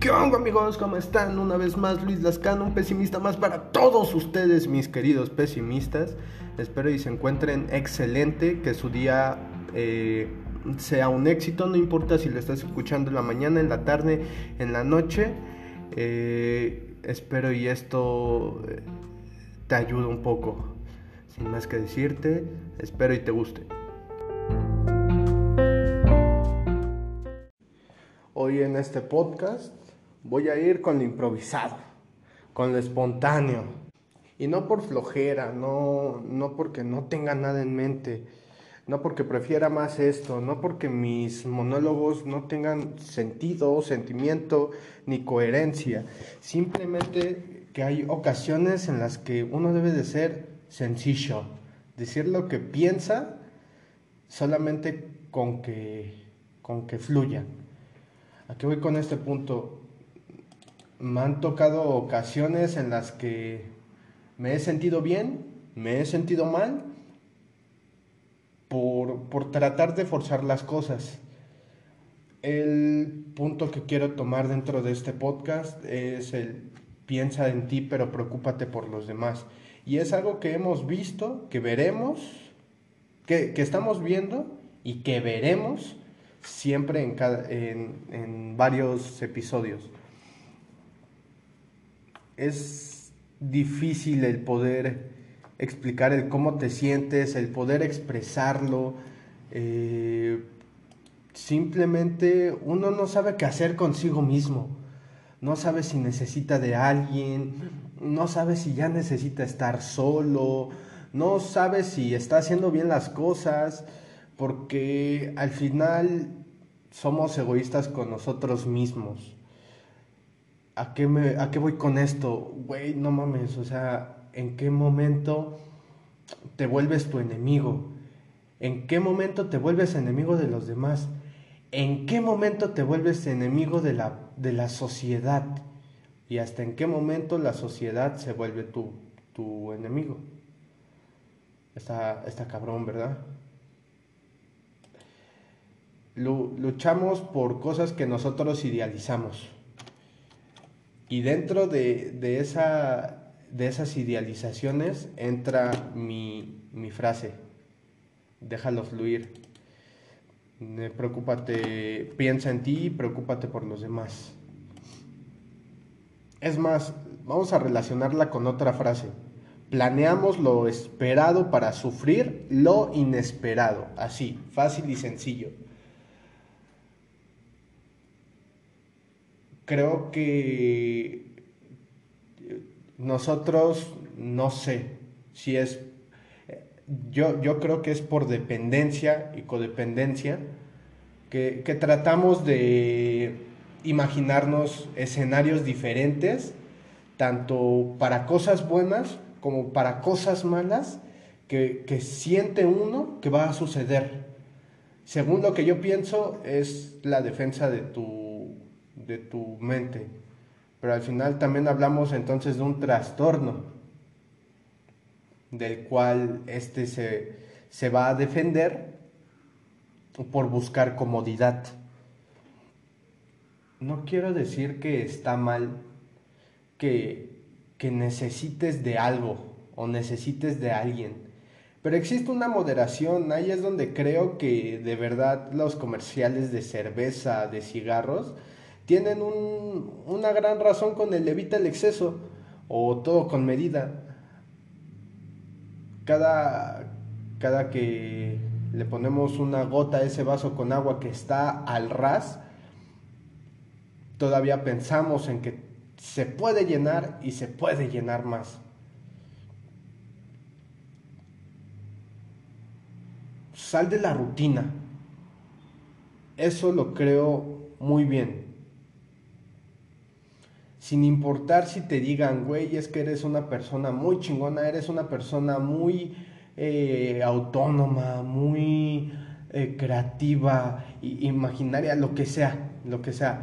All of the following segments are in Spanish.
¿Qué onda amigos? ¿Cómo están? Una vez más Luis Lascano, un pesimista más para todos ustedes, mis queridos pesimistas. Espero y se encuentren excelente, que su día eh, sea un éxito, no importa si lo estás escuchando en la mañana, en la tarde, en la noche. Eh, espero y esto eh, te ayude un poco. Sin más que decirte, espero y te guste. Hoy en este podcast voy a ir con lo improvisado, con lo espontáneo. Y no por flojera, no, no porque no tenga nada en mente, no porque prefiera más esto, no porque mis monólogos no tengan sentido, sentimiento ni coherencia. Simplemente que hay ocasiones en las que uno debe de ser sencillo, decir lo que piensa solamente con que, con que fluya. ¿A qué voy con este punto? Me han tocado ocasiones en las que me he sentido bien, me he sentido mal, por, por tratar de forzar las cosas. El punto que quiero tomar dentro de este podcast es el piensa en ti pero preocúpate por los demás. Y es algo que hemos visto, que veremos, que, que estamos viendo y que veremos siempre en, cada, en, en varios episodios. Es difícil el poder explicar el cómo te sientes, el poder expresarlo. Eh, simplemente uno no sabe qué hacer consigo mismo. No sabe si necesita de alguien, no sabe si ya necesita estar solo, no sabe si está haciendo bien las cosas porque al final somos egoístas con nosotros mismos. ¿A qué, me, ¿A qué voy con esto? Güey, no mames, o sea, ¿en qué momento te vuelves tu enemigo? ¿En qué momento te vuelves enemigo de los demás? ¿En qué momento te vuelves enemigo de la, de la sociedad? ¿Y hasta en qué momento la sociedad se vuelve tu, tu enemigo? Está, está cabrón, ¿verdad? luchamos por cosas que nosotros idealizamos. Y dentro de, de, esa, de esas idealizaciones entra mi, mi frase, déjalo fluir. Preocúpate, piensa en ti y preocúpate por los demás. Es más, vamos a relacionarla con otra frase. Planeamos lo esperado para sufrir lo inesperado. Así, fácil y sencillo. Creo que nosotros, no sé si es, yo, yo creo que es por dependencia y codependencia, que, que tratamos de imaginarnos escenarios diferentes, tanto para cosas buenas como para cosas malas, que, que siente uno que va a suceder. Según lo que yo pienso, es la defensa de tu de tu mente. Pero al final también hablamos entonces de un trastorno del cual este se, se va a defender por buscar comodidad. No quiero decir que está mal que, que necesites de algo o necesites de alguien, pero existe una moderación, ahí es donde creo que de verdad los comerciales de cerveza, de cigarros, tienen una gran razón con el evita el exceso o todo con medida. Cada, cada que le ponemos una gota a ese vaso con agua que está al ras, todavía pensamos en que se puede llenar y se puede llenar más. Sal de la rutina. Eso lo creo muy bien sin importar si te digan, güey, es que eres una persona muy chingona, eres una persona muy eh, autónoma, muy eh, creativa, imaginaria, lo que sea, lo que sea.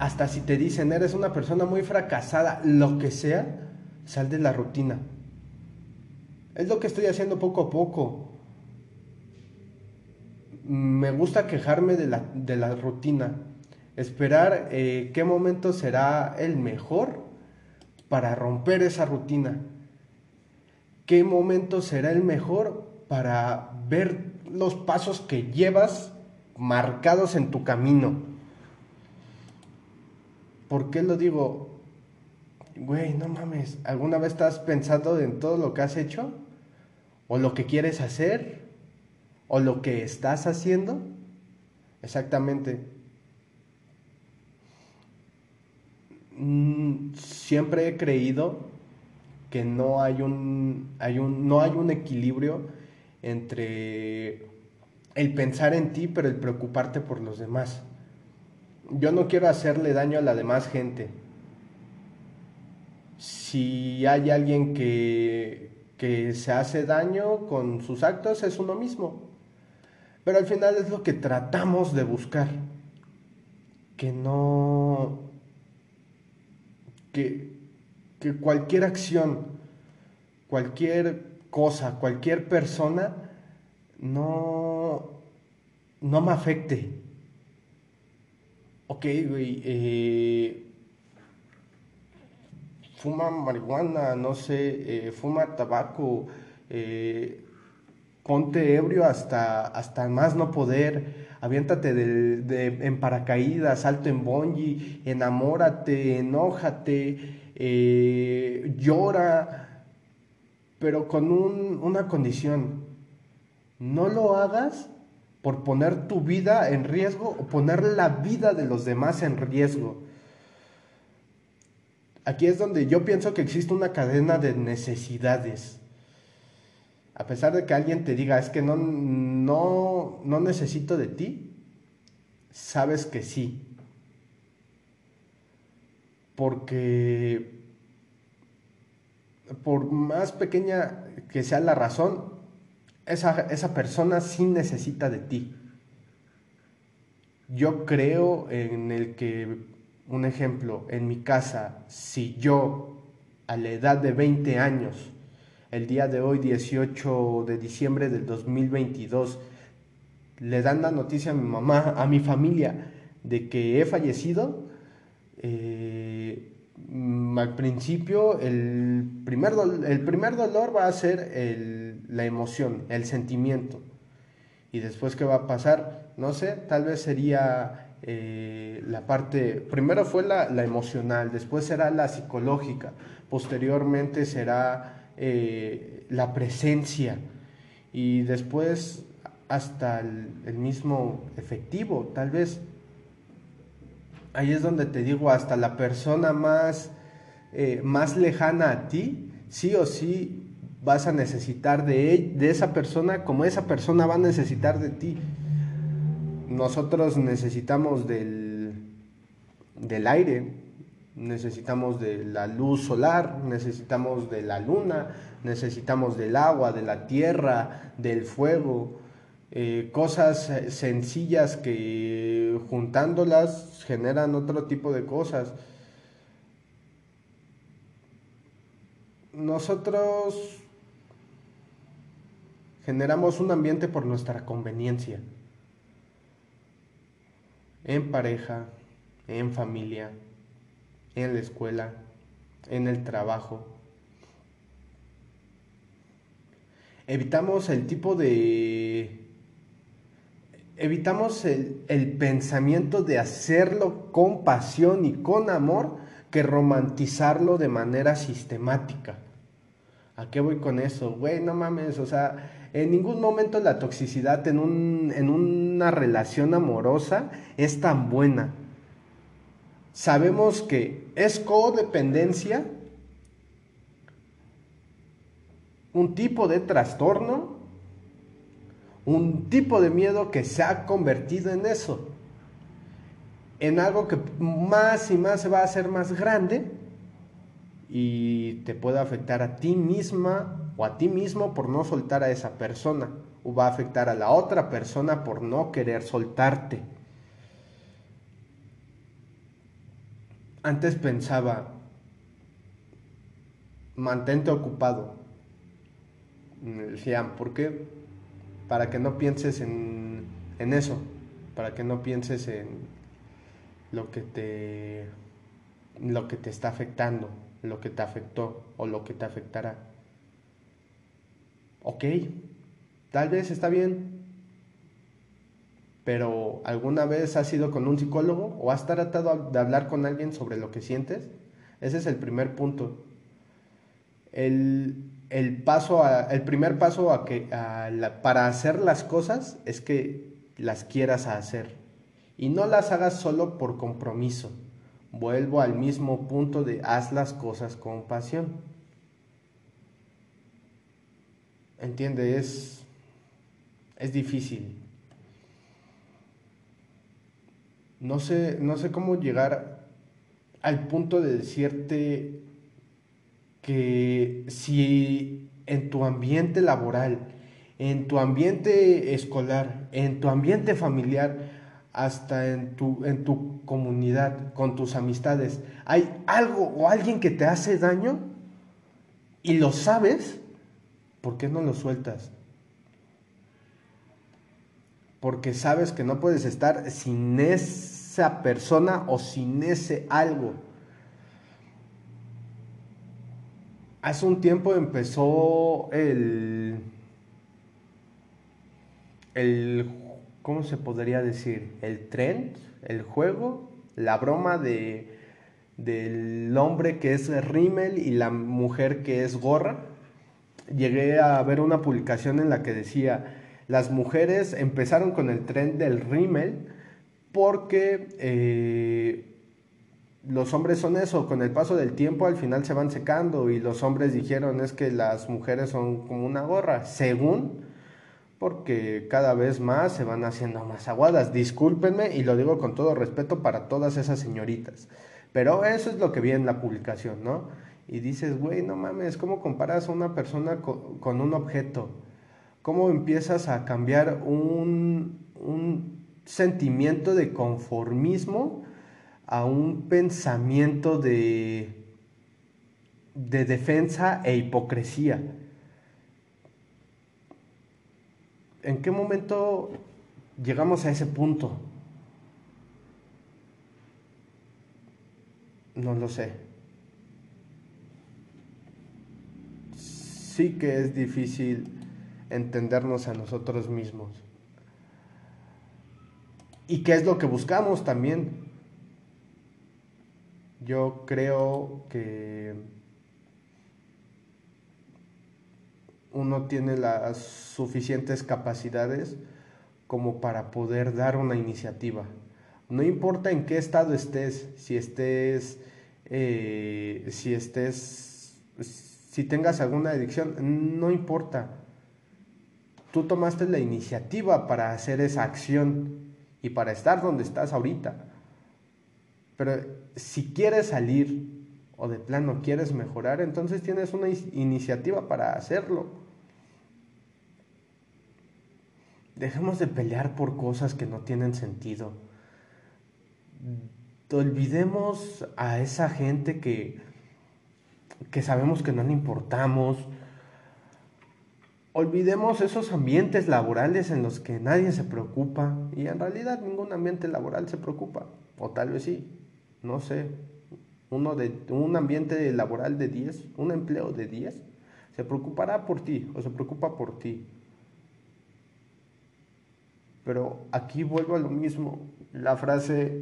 Hasta si te dicen, eres una persona muy fracasada, lo que sea, sal de la rutina. Es lo que estoy haciendo poco a poco. Me gusta quejarme de la, de la rutina Esperar eh, qué momento será el mejor para romper esa rutina. ¿Qué momento será el mejor para ver los pasos que llevas marcados en tu camino? ¿Por qué lo digo? Güey, no mames, ¿alguna vez estás pensando en todo lo que has hecho? ¿O lo que quieres hacer? ¿O lo que estás haciendo? Exactamente. Mm, siempre he creído que no hay un, hay un, no hay un equilibrio entre el pensar en ti, pero el preocuparte por los demás. Yo no quiero hacerle daño a la demás gente. Si hay alguien que, que se hace daño con sus actos, es uno mismo. Pero al final es lo que tratamos de buscar. Que no que, cualquier acción, cualquier cosa, cualquier persona no, no me afecte. Ok, güey, eh, fuma marihuana, no sé, eh, fuma tabaco, eh, ponte ebrio hasta, hasta más no poder, aviéntate de, en paracaídas, salto en bungee, enamórate, enójate, eh, llora, pero con una condición, no lo hagas por poner tu vida en riesgo o poner la vida de los demás en riesgo. Aquí es donde yo pienso que existe una cadena de necesidades a pesar de que alguien te diga, es que no, no, no necesito de ti, sabes que sí. Porque por más pequeña que sea la razón, esa, esa persona sí necesita de ti. Yo creo en el que, un ejemplo, en mi casa, si yo a la edad de 20 años el día de hoy, 18 de diciembre del 2022, le dan la noticia a mi mamá, a mi familia, de que he fallecido, eh, al principio el primer, el primer dolor va a ser la emoción, el sentimiento. Y después, ¿qué va a pasar? No sé, tal vez sería eh, la parte, primero fue la, la, emocional, después será la psicológica, posteriormente será eh, la presencia y después hasta el, mismo efectivo, tal vez. Ahí es donde te digo, hasta la persona más, eh, más lejana a ti, sí o sí vas a necesitar de, de esa persona como esa persona va a necesitar de ti. Nosotros necesitamos del, del aire, necesitamos de la luz solar, necesitamos de la luna, necesitamos del agua, de la tierra, del fuego, eh, cosas sencillas que juntándolas generan otro tipo de cosas. Nosotros generamos un ambiente por nuestra conveniencia, en pareja, en familia, en la escuela, en el trabajo. Evitamos el tipo de... Evitamos el, el pensamiento de hacerlo con pasión y con amor que romantizarlo de manera sistemática. ¿A qué voy con eso? Güey, no mames, o sea, en ningún momento la toxicidad en, un, en una relación amorosa es tan buena sabemos que es codependencia, un tipo de trastorno, un tipo de miedo que se ha convertido en eso, en algo que más y más se va a hacer más grande y te puede afectar a ti misma o a ti mismo por no soltar a esa persona o va a afectar a la otra persona por no querer soltarte. Antes pensaba, mantente ocupado. Me decían, ¿por qué? Para que no pienses en, eso, para que no pienses en lo que te lo que te está afectando, lo que te afectó o lo que te afectará. Ok, tal vez está bien, pero ¿alguna vez has ido con un psicólogo o has tratado de hablar con alguien sobre lo que sientes? Ese es el primer punto. El, paso el primer paso a que, para hacer las cosas es que las quieras hacer y no las hagas solo por compromiso. Vuelvo al mismo punto de haz las cosas con pasión. Entiende, es difícil. No sé, no sé cómo llegar al punto de decirte que si en tu ambiente laboral, en tu ambiente escolar, en tu ambiente familiar, hasta en tu, en tu comunidad, con tus amistades, hay algo o alguien que te hace daño y lo sabes, ¿por qué no lo sueltas? Porque sabes que no puedes estar sin esa persona o sin ese algo. Hace un tiempo empezó el, el ¿cómo se podría decir? El tren, el juego, la broma de del hombre que es Rimmel y la mujer que es Gorra. Llegué a ver una publicación en la que decía, las mujeres empezaron con el tren del Rimmel porque eh, los hombres son eso, con el paso del tiempo al final se van secando y los hombres dijeron es que las mujeres son como una gorra, según porque cada vez más se van haciendo más aguadas. Discúlpenme y lo digo con todo respeto para todas esas señoritas. Pero eso es lo que vi en la publicación, ¿no? Y dices, güey, no mames, ¿cómo comparas a una persona con, un objeto? ¿Cómo empiezas a cambiar un, un sentimiento de conformismo a un pensamiento de, de defensa e hipocresía? ¿En qué momento llegamos a ese punto? No lo sé. Sí que es difícil entendernos a nosotros mismos. ¿Y qué es lo que buscamos también? Yo creo que uno tiene las suficientes capacidades como para poder dar una iniciativa. No importa en qué estado estés, si estés, eh, si estés, si tengas alguna adicción, no importa. Tú tomaste la iniciativa para hacer esa acción y para estar donde estás ahorita. Pero si quieres salir o de plano quieres mejorar, entonces tienes una iniciativa para hacerlo. Dejemos de pelear por cosas que no tienen sentido. Olvidemos a esa gente que, que sabemos que no le importamos. Olvidemos esos ambientes laborales en los que nadie se preocupa y en realidad ningún ambiente laboral se preocupa. O tal vez sí, no sé. Uno de, un ambiente laboral de 10, un empleo de 10, se preocupará por ti o se preocupa por ti. Pero aquí vuelvo a lo mismo. La frase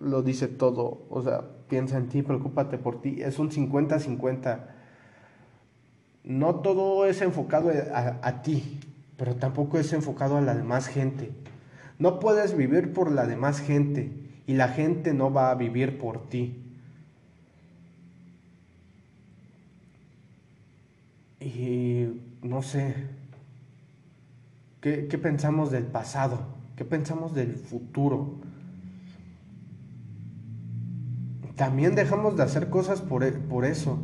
lo dice todo. O sea, piensa en ti, preocúpate por ti. Es un 50-50. No todo es enfocado a, ti, pero tampoco es enfocado a la demás gente. No puedes vivir por la demás gente y la gente no va a vivir por ti. Y no sé, ¿Qué, pensamos del pasado? ¿Qué pensamos del futuro? También dejamos de hacer cosas por, e, por eso.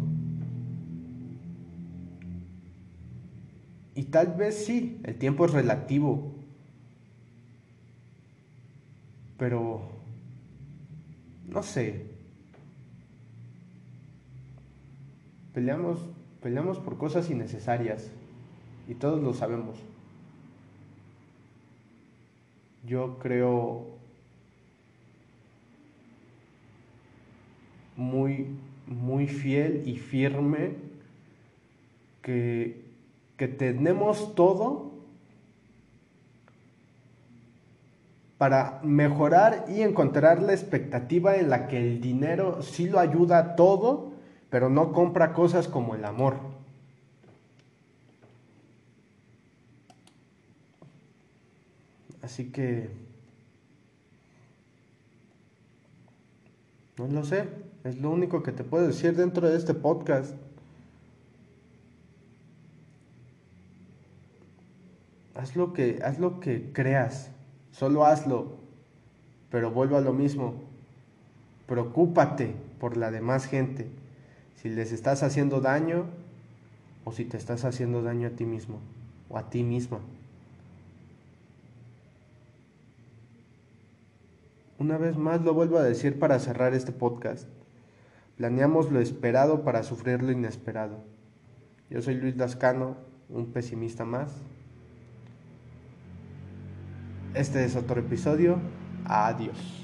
Y tal vez sí, el tiempo es relativo. Pero, no sé. Peleamos, peleamos por cosas innecesarias. Y todos lo sabemos. Yo creo muy, muy fiel y firme que, que tenemos todo para mejorar y encontrar la expectativa en la que el dinero sí lo ayuda a todo, pero no compra cosas como el amor. Así que... No lo sé, es lo único que te puedo decir dentro de este podcast. Haz lo que, haz lo que creas, solo hazlo, pero vuelvo a lo mismo. Preocúpate por la demás gente, si les estás haciendo daño o si te estás haciendo daño a ti mismo o a ti misma. Una vez más lo vuelvo a decir para cerrar este podcast. Planeamos lo esperado para sufrir lo inesperado. Yo soy Luis Lascano, un pesimista más. Este es otro episodio. Adiós.